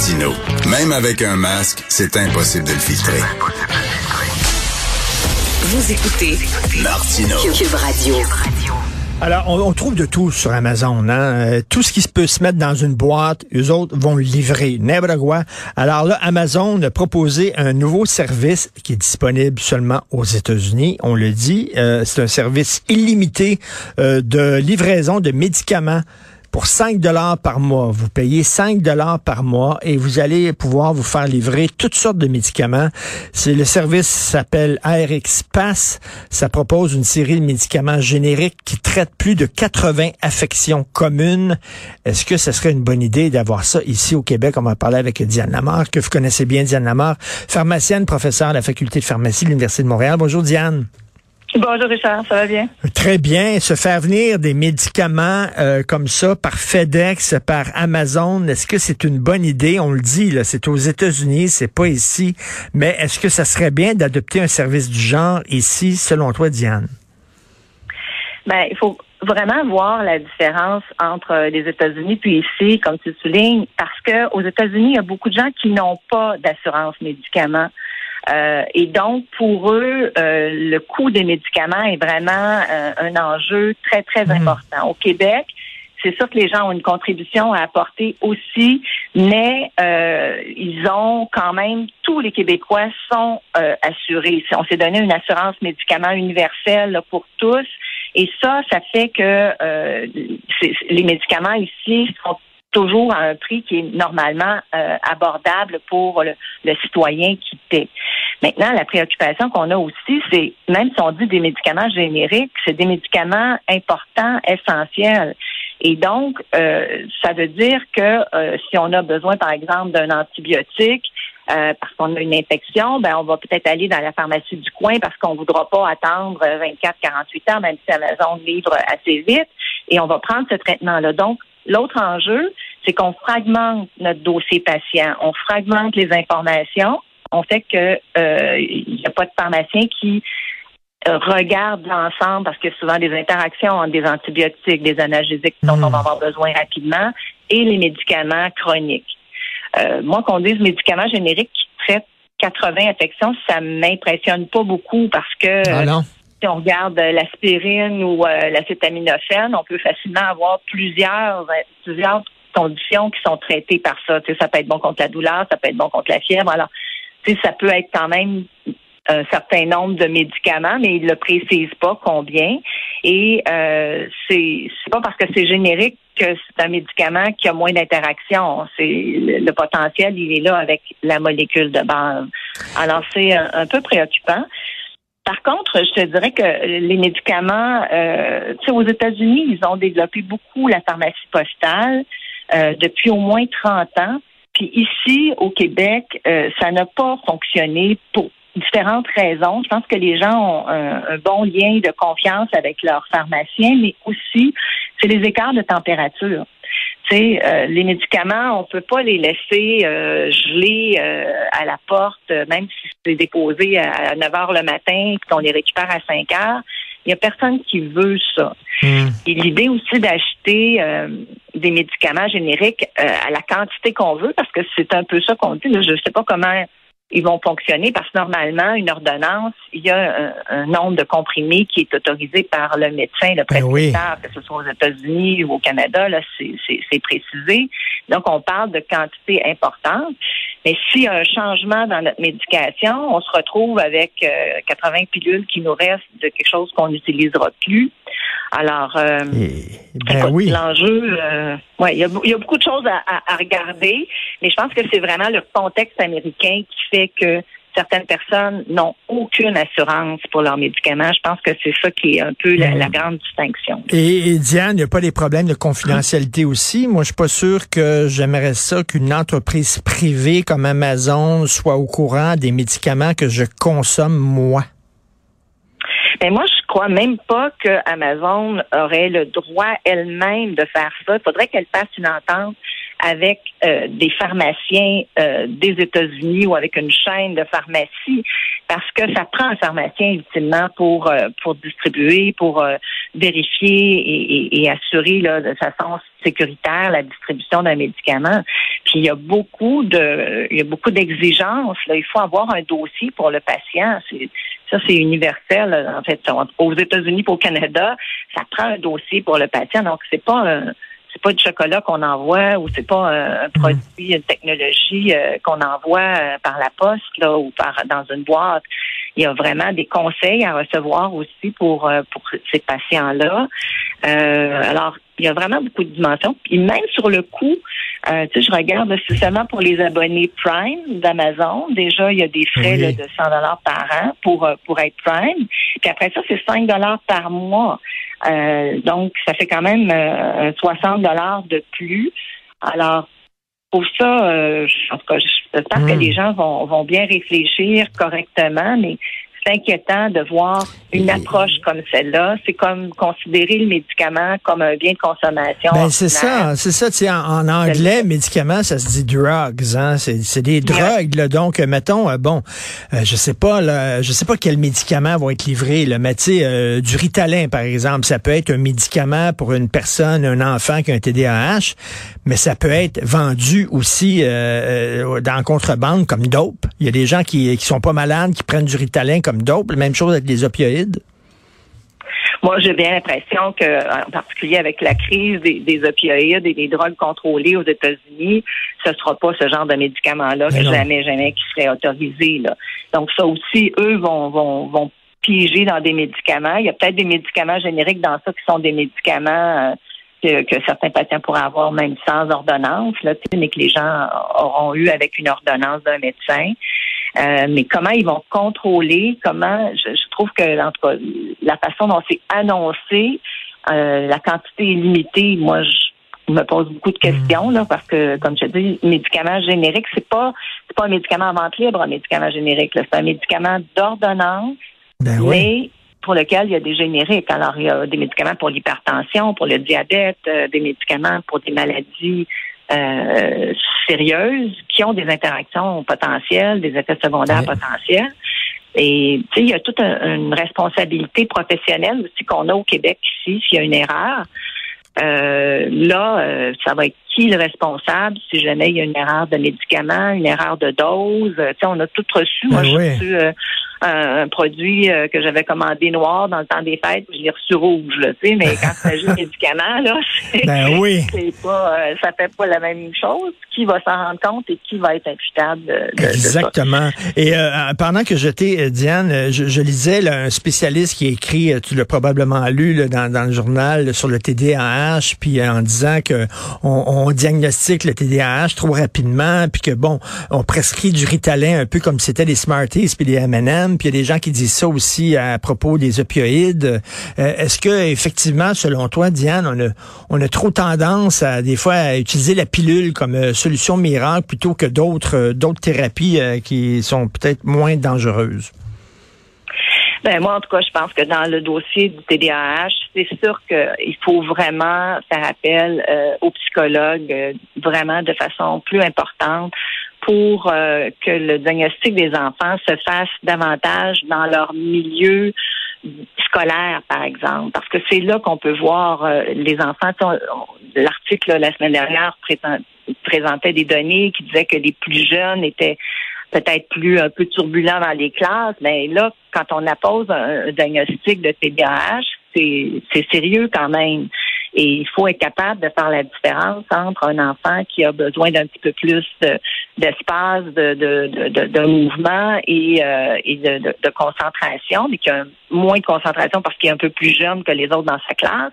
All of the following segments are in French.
Martino, même avec un masque, c'est impossible de le filtrer. Vous écoutez Martino. Cube Radio. Alors, on, on trouve de tout sur Amazon. Hein? Euh, tout ce qui se peut se mettre dans une boîte, eux autres vont le livrer. N'importe quoi. Alors là, Amazon a proposé un nouveau service qui est disponible seulement aux États-Unis. On le dit, euh, c'est un service illimité euh, de livraison de médicaments pour 5 dollars par mois. Vous payez 5 dollars par mois et vous allez pouvoir vous faire livrer toutes sortes de médicaments. C'est le service s'appelle ARX Pass. Ça propose une série de médicaments génériques qui traitent plus de 80 affections communes. Est-ce que ce serait une bonne idée d'avoir ça ici au Québec? On va parler avec Diane Lamar, que vous connaissez bien, Diane Lamar, pharmacienne, professeure à la faculté de pharmacie de l'Université de Montréal. Bonjour, Diane. Bonjour Richard, ça va bien? Très bien. Se faire venir des médicaments euh, comme ça par FedEx, par Amazon, est-ce que c'est une bonne idée? On le dit, là, c'est aux États-Unis, c'est pas ici. Mais est-ce que ça serait bien d'adopter un service du genre ici, selon toi, Diane? Ben, il faut vraiment voir la différence entre les États-Unis puis ici, comme tu soulignes, parce que aux États-Unis, il y a beaucoup de gens qui n'ont pas d'assurance médicaments. Euh, et donc, pour eux, euh, le coût des médicaments est vraiment euh, un enjeu très, très Mhm. important. Au Québec, c'est sûr que les gens ont une contribution à apporter aussi, mais euh, ils ont quand même, tous les Québécois sont euh, assurés. On s'est donné une assurance médicaments universelle là, pour tous. Et ça, ça fait que euh, les médicaments ici sont toujours à un prix qui est normalement euh, abordable pour le, le citoyen qui paie. Maintenant, la préoccupation qu'on a aussi, c'est même si on dit des médicaments génériques, c'est des médicaments importants, essentiels. Et donc, euh, ça veut dire que euh, si on a besoin, par exemple, d'un antibiotique, euh, parce qu'on a une infection, ben on va peut-être aller dans la pharmacie du coin parce qu'on ne voudra pas attendre 24-48 heures, même si Amazon livre assez vite, et on va prendre ce traitement-là. Donc, l'autre enjeu, c'est qu'on fragmente notre dossier patient, on fragmente les informations, on fait que euh, il n'y a pas de pharmacien qui euh, regarde l'ensemble parce qu'il y a souvent des interactions entre des antibiotiques, des analgésiques dont on va avoir besoin rapidement et les médicaments chroniques. Euh, moi, qu'on dise médicaments génériques qui traitent 80 infections, ça m'impressionne pas beaucoup parce que Ah euh? Si on regarde euh, l'aspirine ou euh, l'acétaminophène, on peut facilement avoir plusieurs, euh, plusieurs conditions qui sont traitées par ça. Ça peut être bon contre la douleur, ça peut être bon contre la fièvre. Alors, ça peut être quand même un certain nombre de médicaments, mais il ne précise pas combien. Et euh, c'est pas parce que c'est générique que c'est un médicament qui a moins d'interaction. Le, potentiel, il est là avec la molécule de base. Alors c'est un peu préoccupant. Par contre, je te dirais que les médicaments, euh, tu sais, aux États-Unis, ils ont développé beaucoup la pharmacie postale euh, depuis au moins 30 ans. Puis ici, au Québec, euh, ça n'a pas fonctionné pour différentes raisons. Je pense que les gens ont un, un bon lien de confiance avec leurs pharmaciens, mais aussi, c'est les écarts de température. Euh, les médicaments, on peut pas les laisser euh, geler euh, à la porte, euh, même si c'est déposé à 9 heures le matin et qu'on les récupère à 5 heures. Il y a personne qui veut ça. Hmm. Et l'idée aussi d'acheter euh, des médicaments génériques euh, à la quantité qu'on veut, parce que c'est un peu ça qu'on dit. là. Je ne sais pas comment ils vont fonctionner, parce que normalement, une ordonnance, il y a un, un nombre de comprimés qui est autorisé par le médecin, le Ben oui. prescripteur, que ce soit aux États-Unis ou au Canada, là, c'est précisé. Donc, on parle de quantité importante. Mais s'il y a un changement dans notre médication, on se retrouve avec euh, 80 pilules qui nous restent de quelque chose qu'on n'utilisera plus. Alors, euh, Et- ben Écoute, oui. L'enjeu, euh, ouais, il y a, il y a beaucoup de choses à, à- à regarder, mais je pense que c'est vraiment le contexte américain qui fait que certaines personnes n'ont aucune assurance pour leurs médicaments. Je pense que c'est ça qui est un peu la, Hmm. grande distinction. Et, et Diane, il n'y a pas des problèmes de confidentialité aussi? Moi, je suis pas sûr que j'aimerais ça qu'une entreprise privée comme Amazon soit au courant des médicaments que je consomme moi. Mais moi, je crois même pas que Amazon aurait le droit elle-même de faire ça. Il faudrait qu'elle fasse une entente avec euh, des pharmaciens euh, des États-Unis ou avec une chaîne de pharmacie, parce que ça prend un pharmacien ultimement pour euh, pour distribuer, pour euh, vérifier et, et, et assurer là, de façon sécuritaire la distribution d'un médicament. Puis il y a beaucoup de il y a beaucoup d'exigences. Il faut avoir un dossier pour le patient. Ça, c'est universel. là. En fait, aux États-Unis, au Canada, ça prend un dossier pour le patient. Donc, c'est pas un, c'est pas du chocolat qu'on envoie ou c'est pas un, un produit, une technologie euh, qu'on envoie euh, par la poste là ou par dans une boîte. Il y a vraiment des conseils à recevoir aussi pour euh, pour ces patients-là. Euh, alors, il y a vraiment beaucoup de dimensions. Puis même sur le coût, euh, tu sais, je regarde c'est seulement pour les abonnés Prime d'Amazon. Déjà, il y a des frais Oui. là, de 100 dollars par an pour euh, pour être Prime. Puis après ça, c'est 5 dollars par mois. Euh, donc, ça fait quand même euh, 60 dollars de plus. Alors, pour ça, euh, en tout cas, j'espère Mm. que les gens vont, vont bien réfléchir correctement, mais c'est inquiétant de voir une approche comme celle-là. C'est comme considérer le médicament comme un bien de consommation. Ben c'est ça, c'est ça. Tu sais, en, en anglais, médicaments, ça se dit drugs. Hein? C'est, des drogues. Là, donc, euh, mettons, euh, bon, euh, je sais pas, là, je sais pas quels médicaments vont être livrés. Là, mais tu sais, euh, du Ritalin, par exemple, ça peut être un médicament pour une personne, un enfant qui a un TDAH, mais ça peut être vendu aussi dans contrebande comme dope. Il y a des gens qui qui sont pas malades, qui prennent du Ritalin comme dope. Même chose avec les opioïdes? Moi, j'ai bien l'impression que, en particulier avec la crise des, des opioïdes et des drogues contrôlées aux États-Unis, ce sera pas ce genre de médicaments-là Mais que non. jamais, jamais qui serait autorisé. Là. Donc ça aussi, eux vont, vont, vont piéger dans des médicaments. Il y a peut-être des médicaments génériques dans ça qui sont des médicaments euh, que, que certains patients pourraient avoir même sans ordonnance, là, mais que les gens auront eu avec une ordonnance d'un médecin. Euh, mais comment ils vont contrôler, comment je, je trouve que en tout cas, la façon dont c'est annoncé, euh, la quantité est limitée, moi je me pose beaucoup de questions là, parce que, comme je dis, médicament générique, c'est pas c'est pas un médicament en vente libre, un médicament générique. C'est un médicament d'ordonnance, Ben oui. mais pour lequel il y a des génériques. Alors, il y a des médicaments pour l'hypertension, pour le diabète, euh, des médicaments pour des maladies euh, sérieuses qui ont des interactions potentielles, des effets secondaires potentiels. Et tu sais, il y a toute un- une responsabilité professionnelle aussi qu'on a au Québec ici s'il y a une erreur. Euh, là, euh, ça va être qui le responsable si jamais il y a une erreur de médicament, une erreur de dose? Euh, tu sais, on a tout reçu. Moi, Ben j'ai reçu euh, un, un produit euh, que j'avais commandé noir dans le temps des fêtes, puis je l'ai reçu rouge. Là, tu sais, mais quand il s'agit de médicaments, là, Ben oui. pas, euh, ça fait pas la même chose. Qui va s'en rendre compte et qui va être imputable de, de- ça? Exactement. Et pendant que j'étais, Diane, je, je lisais là, un spécialiste qui a écrit, tu l'as probablement lu là, dans, dans le journal sur le TDAH, puis en disant que on, on diagnostique le TDAH trop rapidement, puis que bon, on prescrit du Ritalin un peu comme c'était les Smarties puis les M&M, puis il y a des gens qui disent ça aussi à propos des opioïdes. Euh, Est-ce que effectivement, selon toi, Diane, on a, on a trop tendance à des fois à utiliser la pilule comme euh, solution miracle plutôt que d'autres euh, d'autres thérapies qui sont peut-être moins dangereuses? Ben, moi, en tout cas, je pense que dans le dossier du TDAH, c'est sûr qu'il faut vraiment faire appel euh, aux psychologues euh, vraiment de façon plus importante pour euh, que le diagnostic des enfants se fasse davantage dans leur milieu scolaire, par exemple, parce que c'est là qu'on peut voir euh, les enfants. L'article la semaine dernière présent- présentait des données qui disaient que les plus jeunes étaient peut-être plus un peu turbulents dans les classes, mais là, quand on appose un, diagnostic de TDAH, c'est sérieux quand même. Et il faut être capable de faire la différence entre un enfant qui a besoin d'un petit peu plus de- d'espace, de, de, de, de, mouvement et, euh, et de, concentration, mais qui a moins de concentration parce qu'il est un peu plus jeune que les autres dans sa classe.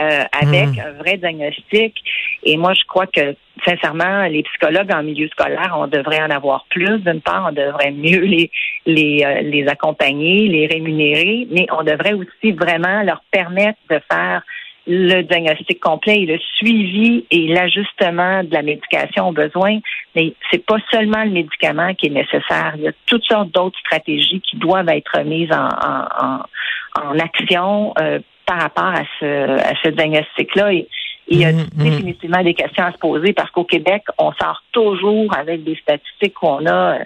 Euh, avec mhm. un vrai diagnostic. Et moi, je crois que sincèrement, les psychologues en milieu scolaire, on devrait en avoir plus. D'une part, on devrait mieux les les, euh, les accompagner, les rémunérer, mais on devrait aussi vraiment leur permettre de faire le diagnostic complet et le suivi et l'ajustement de la médication aux besoins. Mais c'est pas seulement le médicament qui est nécessaire. Il y a toutes sortes d'autres stratégies qui doivent être mises en, en, en, action euh, par rapport à ce, à ce diagnostic-là. Et, il y a mm-hmm. définitivement des questions à se poser parce qu'au Québec, on sort toujours avec des statistiques où on a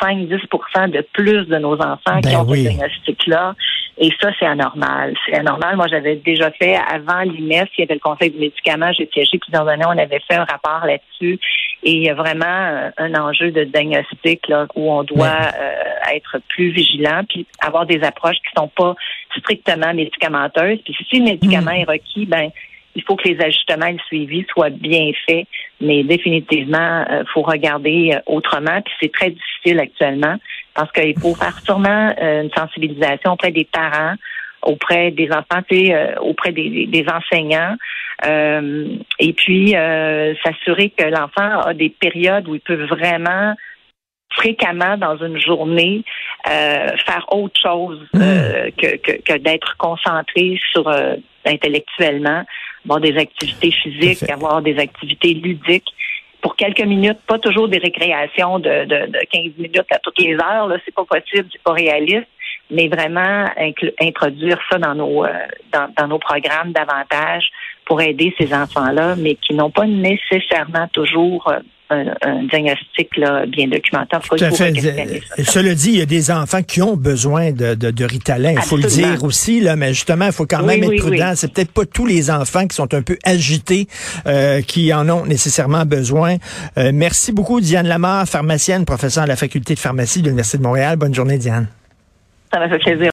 5-10 de plus de nos enfants qui ben ont ce diagnostic-là. Et ça, c'est anormal. C'est anormal. Moi, j'avais déjà fait, avant l'IMES, il y avait le Conseil du médicament, j'ai siégé plusieurs années, on avait fait un rapport là-dessus. Et il y a vraiment un enjeu de diagnostic là, où on doit euh, être plus vigilant, puis avoir des approches qui sont pas strictement médicamenteuses. Puis si le médicament hmm. est requis, ben il faut que les ajustements et le suivi soient bien faits, mais définitivement, il euh, faut regarder euh, autrement. Puis c'est très difficile actuellement parce qu'il faut faire sûrement euh, une sensibilisation auprès des parents, auprès des enfants, auprès des, enseignants, et puis s'assurer que l'enfant a des périodes où il peut vraiment fréquemment dans une journée faire autre chose mmh. que, que, d'être concentré sur intellectuellement avoir des activités physiques, avoir des activités ludiques. Pour quelques minutes, pas toujours des récréations de, de, de 15 minutes à toutes les heures, là, c'est pas possible, c'est pas réaliste, mais vraiment introduire ça dans nos euh, dans, dans nos programmes davantage pour aider ces enfants-là, mais qui n'ont pas nécessairement toujours euh, un, diagnostic là, bien documenté. Tout à fait. Cela dit, il y a des enfants qui ont besoin de, de, de Ritalin, il faut le dire aussi, là, mais justement, il faut quand même être prudent. C'est peut-être pas tous les enfants qui sont un peu agités euh, qui en ont nécessairement besoin. Euh, merci beaucoup, Diane Lamar, pharmacienne, professeure à la faculté de pharmacie de l'Université de Montréal. Bonne journée, Diane. Ça m'a fait plaisir.